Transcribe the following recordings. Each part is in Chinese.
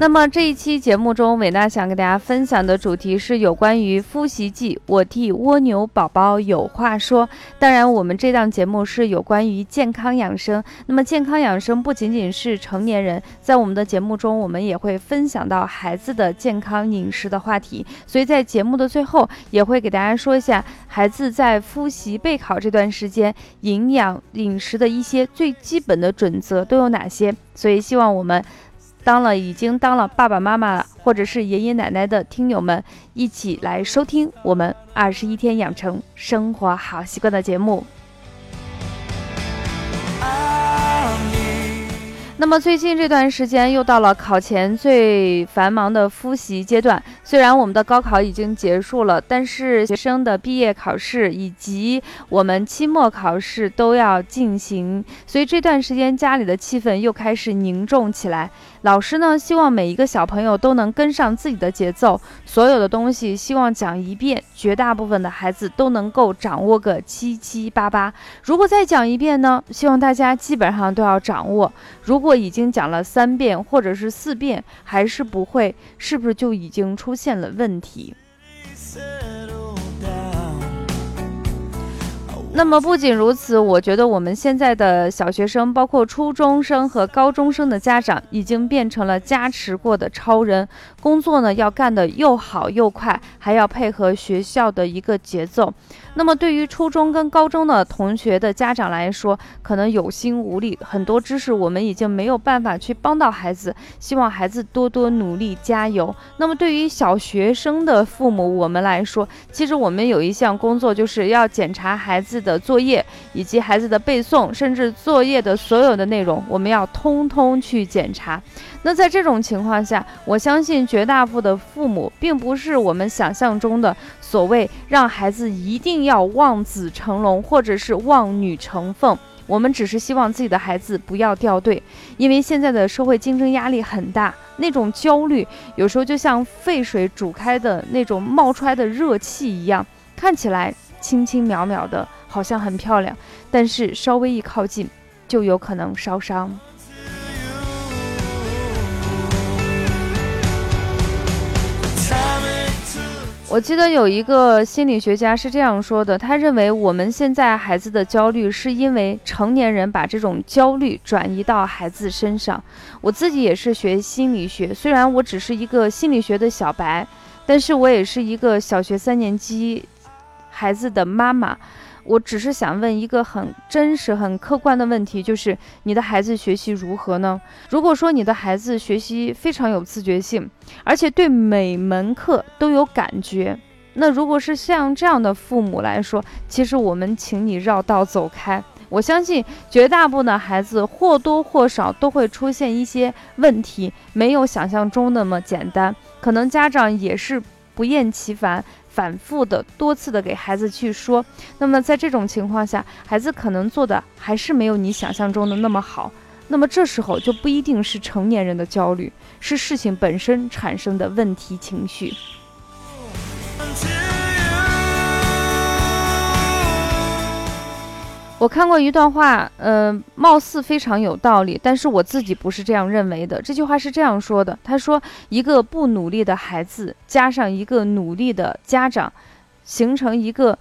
那么这一期节目中，伟娜想给大家分享的主题是有关于复习季。我替蜗牛宝宝有话说。当然，我们这档节目是有关于健康养生。那么，健康养生不仅仅是成年人，在我们的节目中，我们也会分享到孩子的健康饮食的话题。所以在节目的最后，也会给大家说一下孩子在复习备考这段时间，营养饮食的一些最基本的准则都有哪些。所以，希望我们。当了已经当了爸爸妈妈或者是爷爷奶奶的听友们，一起来收听我们二十一天养成生活好习惯的节目。那么最近这段时间又到了考前最繁忙的复习阶段。虽然我们的高考已经结束了，但是学生的毕业考试以及我们期末考试都要进行，所以这段时间家里的气氛又开始凝重起来。老师呢，希望每一个小朋友都能跟上自己的节奏，所有的东西希望讲一遍，绝大部分的孩子都能够掌握个七七八八。如果再讲一遍呢，希望大家基本上都要掌握。如果已经讲了三遍或者是四遍还是不会，是不是就已经出现了问题？那么不仅如此，我觉得我们现在的小学生，包括初中生和高中生的家长，已经变成了加持过的超人。工作呢要干得又好又快，还要配合学校的一个节奏。那么对于初中跟高中的同学的家长来说，可能有心无力，很多知识我们已经没有办法去帮到孩子。希望孩子多多努力，加油。那么对于小学生的父母我们来说，其实我们有一项工作，就是要检查孩子的作业以及孩子的背诵，甚至作业的所有的内容，我们要通通去检查。那在这种情况下，我相信绝大部分的父母并不是我们想象中的所谓让孩子一定要望子成龙，或者是望女成凤。我们只是希望自己的孩子不要掉队，因为现在的社会竞争压力很大，那种焦虑有时候就像沸水煮开的那种冒出来的热气一样，看起来轻轻渺渺的。好像很漂亮，但是稍微一靠近，就有可能烧伤。我记得有一个心理学家是这样说的，他认为我们现在孩子的焦虑是因为成年人把这种焦虑转移到孩子身上。我自己也是学心理学，虽然我只是一个心理学的小白，但是我也是一个小学三年级孩子的妈妈。我只是想问一个很真实、很客观的问题，就是你的孩子学习如何呢？如果说你的孩子学习非常有自觉性，而且对每门课都有感觉，那如果是像这样的父母来说，其实我们请你绕道走开。我相信绝大部分的孩子或多或少都会出现一些问题，没有想象中那么简单，可能家长也是不厌其烦。反复的、多次的给孩子去说，那么在这种情况下，孩子可能做的还是没有你想象中的那么好。那么这时候就不一定是成年人的焦虑，是事情本身产生的问题情绪。我看过一段话，呃，貌似非常有道理，但是我自己不是这样认为的。这句话是这样说的：他说，一个不努力的孩子加上一个努力的家长，形成一个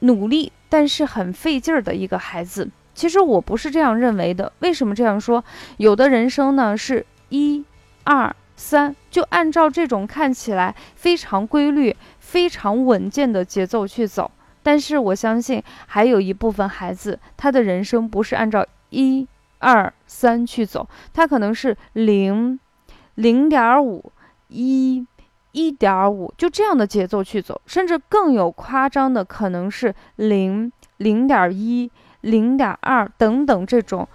努力但是很费劲儿的一个孩子。其实我不是这样认为的。为什么这样说？有的人生呢是一、二、三，就按照这种看起来非常规律、非常稳健的节奏去走。但是我相信，还有一部分孩子，他的人生不是按照一、二、三去走，他可能是零、零点五、一、一点五，就这样的节奏去走，甚至更有夸张的，可能是零、零点一、零点二等等这种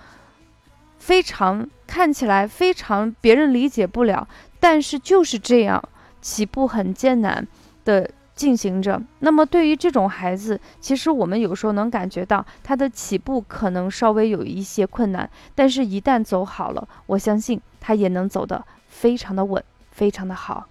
非常看起来非常别人理解不了，但是就是这样起步很艰难的进行着。那么对于这种孩子，其实我们有时候能感觉到他的起步可能稍微有一些困难，但是一旦走好了，我相信他也能走得非常的稳，非常的好。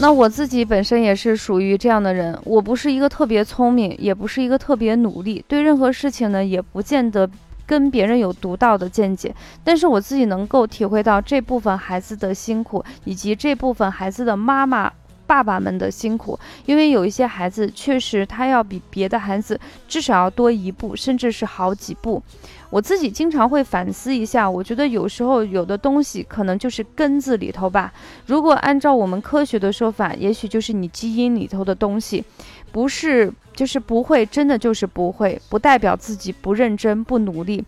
那我自己本身也是属于这样的人，我不是一个特别聪明，也不是一个特别努力，对任何事情呢，也不见得跟别人有独到的见解。但是我自己能够体会到这部分孩子的辛苦，以及这部分孩子的妈妈、爸爸们的辛苦，因为有一些孩子确实他要比别的孩子至少要多一步，甚至是好几步。我自己经常会反思一下，我觉得有时候有的东西可能就是根子里头吧。如果按照我们科学的说法，也许就是你基因里头的东西，不是就是不会，真的就是不会，不代表自己不认真不努力。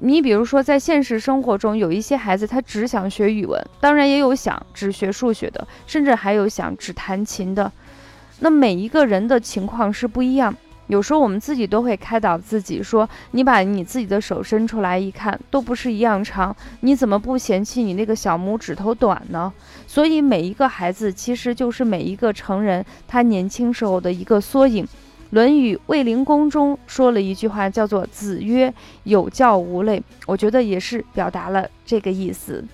你比如说在现实生活中，有一些孩子他只想学语文，当然也有想只学数学的，甚至还有想只弹琴的。那每一个人的情况是不一样。有时候我们自己都会开导自己说：“你把你自己的手伸出来一看，都不是一样长，你怎么不嫌弃你那个小拇指头短呢？”所以每一个孩子其实就是每一个成人他年轻时候的一个缩影。《论语卫灵公》中说了一句话，叫做“子曰：有教无类”，我觉得也是表达了这个意思。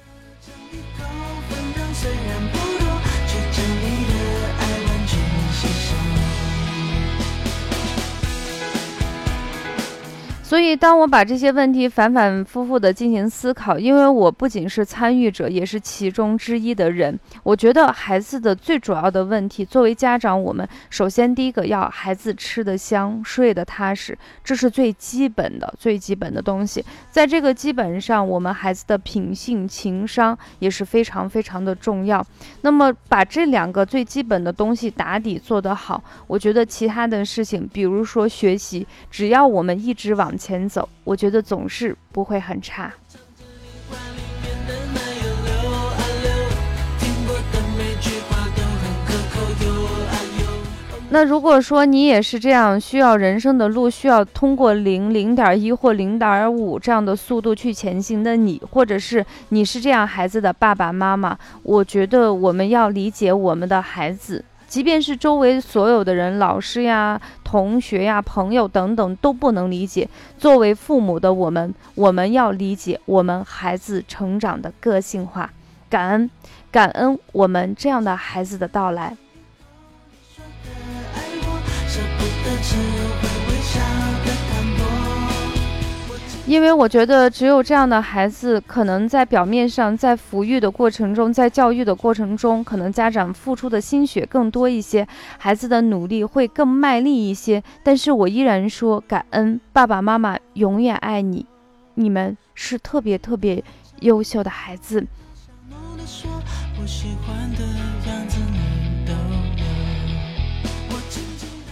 所以，当我把这些问题反反复复的进行思考，因为我不仅是参与者，也是其中之一的人。我觉得孩子的最主要的问题，作为家长，我们首先第一个要孩子吃得香，睡得踏实，这是最基本的、最基本的东西。在这个基本上，我们孩子的品性、情商也是非常非常的重要。那么，把这两个最基本的东西打底做得好，我觉得其他的事情，比如说学习，只要我们一直往。前走，我觉得总是不会很差。那如果说你也是这样，需要人生的路需要通过零、零点一或零点五这样的速度去前行的你，或者是你是这样孩子的爸爸妈妈，我觉得我们要理解我们的孩子。即便是周围所有的人，老师呀、同学呀、朋友等等都不能理解，作为父母的我们，我们要理解我们孩子成长的个性化，感恩，感恩我们这样的孩子的到来。因为我觉得，只有这样的孩子，可能在表面上，在抚育的过程中，在教育的过程中，可能家长付出的心血更多一些，孩子的努力会更卖力一些。但是我依然说，感恩爸爸妈妈永远爱你，你们是特别特别优秀的孩子。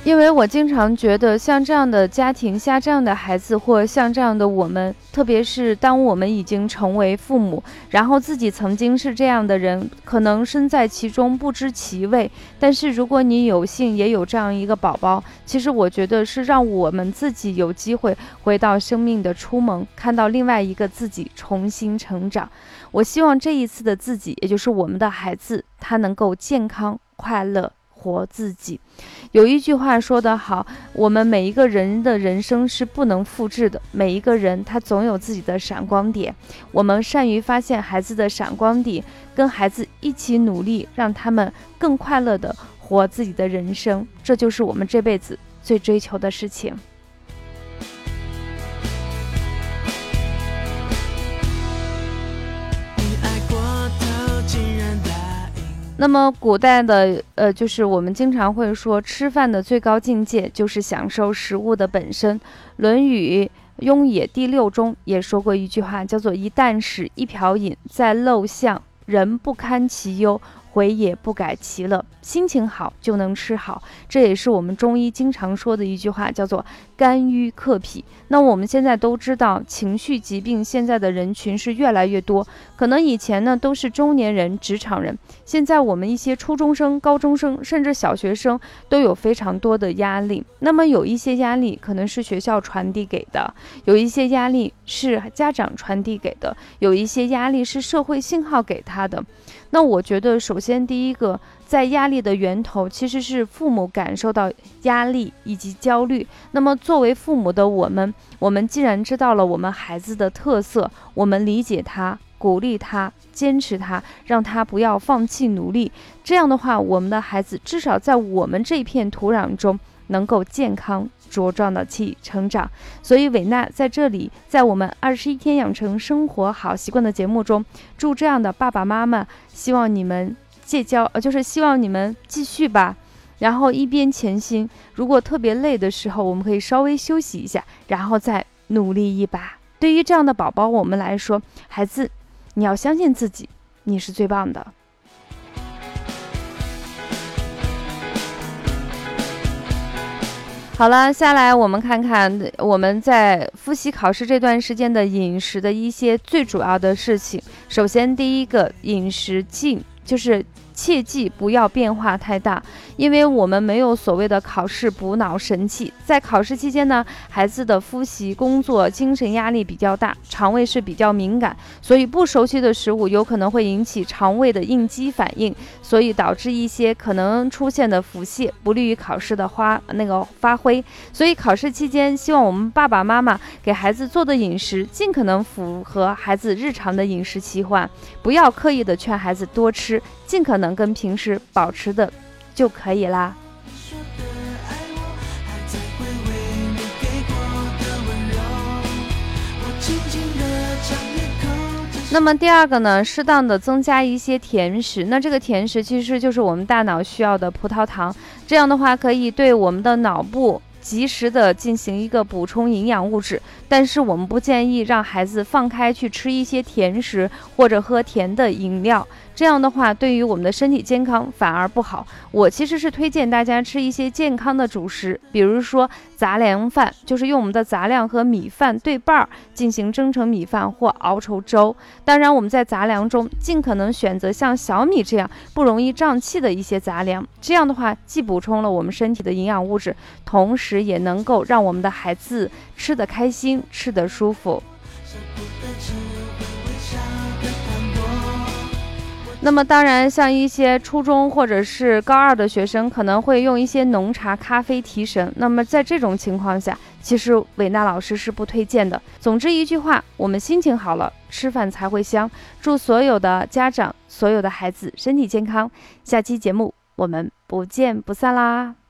因为我经常觉得，像这样的家庭，像这样的孩子，或像这样的我们，特别是当我们已经成为父母，然后自己曾经是这样的人，可能身在其中不知其味。但是如果你有幸也有这样一个宝宝，其实我觉得是让我们自己有机会回到生命的初萌，看到另外一个自己重新成长。我希望这一次的自己，也就是我们的孩子，他能够健康快乐。活自己，有一句话说得好，我们每一个人的人生是不能复制的，每一个人他总有自己的闪光点，我们善于发现孩子的闪光点，跟孩子一起努力，让他们更快乐的活自己的人生，这就是我们这辈子最追求的事情。那么，古代的呃，就是我们经常会说，吃饭的最高境界就是享受食物的本身。《论语·雍也》第六中也说过一句话，叫做“一箪食，一瓢饮，在陋巷，人不堪其忧，回也不改其乐，心情好就能吃好，这也是我们中医经常说的一句话，叫做肝郁克脾。那我们现在都知道，情绪疾病现在的人群是越来越多，可能以前呢都是中年人、职场人，现在我们一些初中生、高中生，甚至小学生都有非常多的压力。那么有一些压力可能是学校传递给的，有一些压力是家长传递给的，有一些压力是社会信号给他的。那我觉得，首先第一个，在压力的源头其实是父母感受到压力以及焦虑。那么作为父母的我们，我们既然知道了我们孩子的特色，我们理解他，鼓励他，坚持他，让他不要放弃努力。这样的话，我们的孩子至少在我们这片土壤中能够健康。茁壮的去成长，所以伟娜在这里，在我们二十一天养成生活好习惯的节目中，祝这样的爸爸妈妈，希望你们戒骄，呃，就是希望你们继续吧，然后一边前行。如果特别累的时候，我们可以稍微休息一下，然后再努力一把。对于这样的宝宝，我们来说，孩子，你要相信自己，你是最棒的。好了，下来我们看看我们在复习考试这段时间的饮食的一些最主要的事情。首先，第一个饮食禁就是。切记不要变化太大，因为我们没有所谓的考试补脑神器。在考试期间呢，孩子的复习、工作、精神压力比较大，肠胃是比较敏感，所以不熟悉的食物有可能会引起肠胃的应激反应，所以导致一些可能出现的腹泻，不利于考试的花那个发挥。所以考试期间，希望我们爸爸妈妈给孩子做的饮食尽可能符合孩子日常的饮食习惯，不要刻意的劝孩子多吃。尽可能跟平时保持的就可以啦。那么第二个呢，适当的增加一些甜食。那这个甜食其实就是我们大脑需要的葡萄糖，这样的话可以对我们的脑部及时的进行一个补充营养物质。但是我们不建议让孩子放开去吃一些甜食或者喝甜的饮料。这样的话，对于我们的身体健康反而不好。我其实是推荐大家吃一些健康的主食，比如说杂粮饭，就是用我们的杂粮和米饭对半儿进行蒸成米饭或熬成粥。当然，我们在杂粮中尽可能选择像小米这样不容易胀气的一些杂粮。这样的话，既补充了我们身体的营养物质，同时也能够让我们的孩子吃得开心、吃得舒服。那么当然，像一些初中或者是高二的学生，可能会用一些浓茶、咖啡提神。那么在这种情况下，其实韦娜老师是不推荐的。总之一句话，我们心情好了，吃饭才会香。祝所有的家长、所有的孩子身体健康。下期节目我们不见不散啦！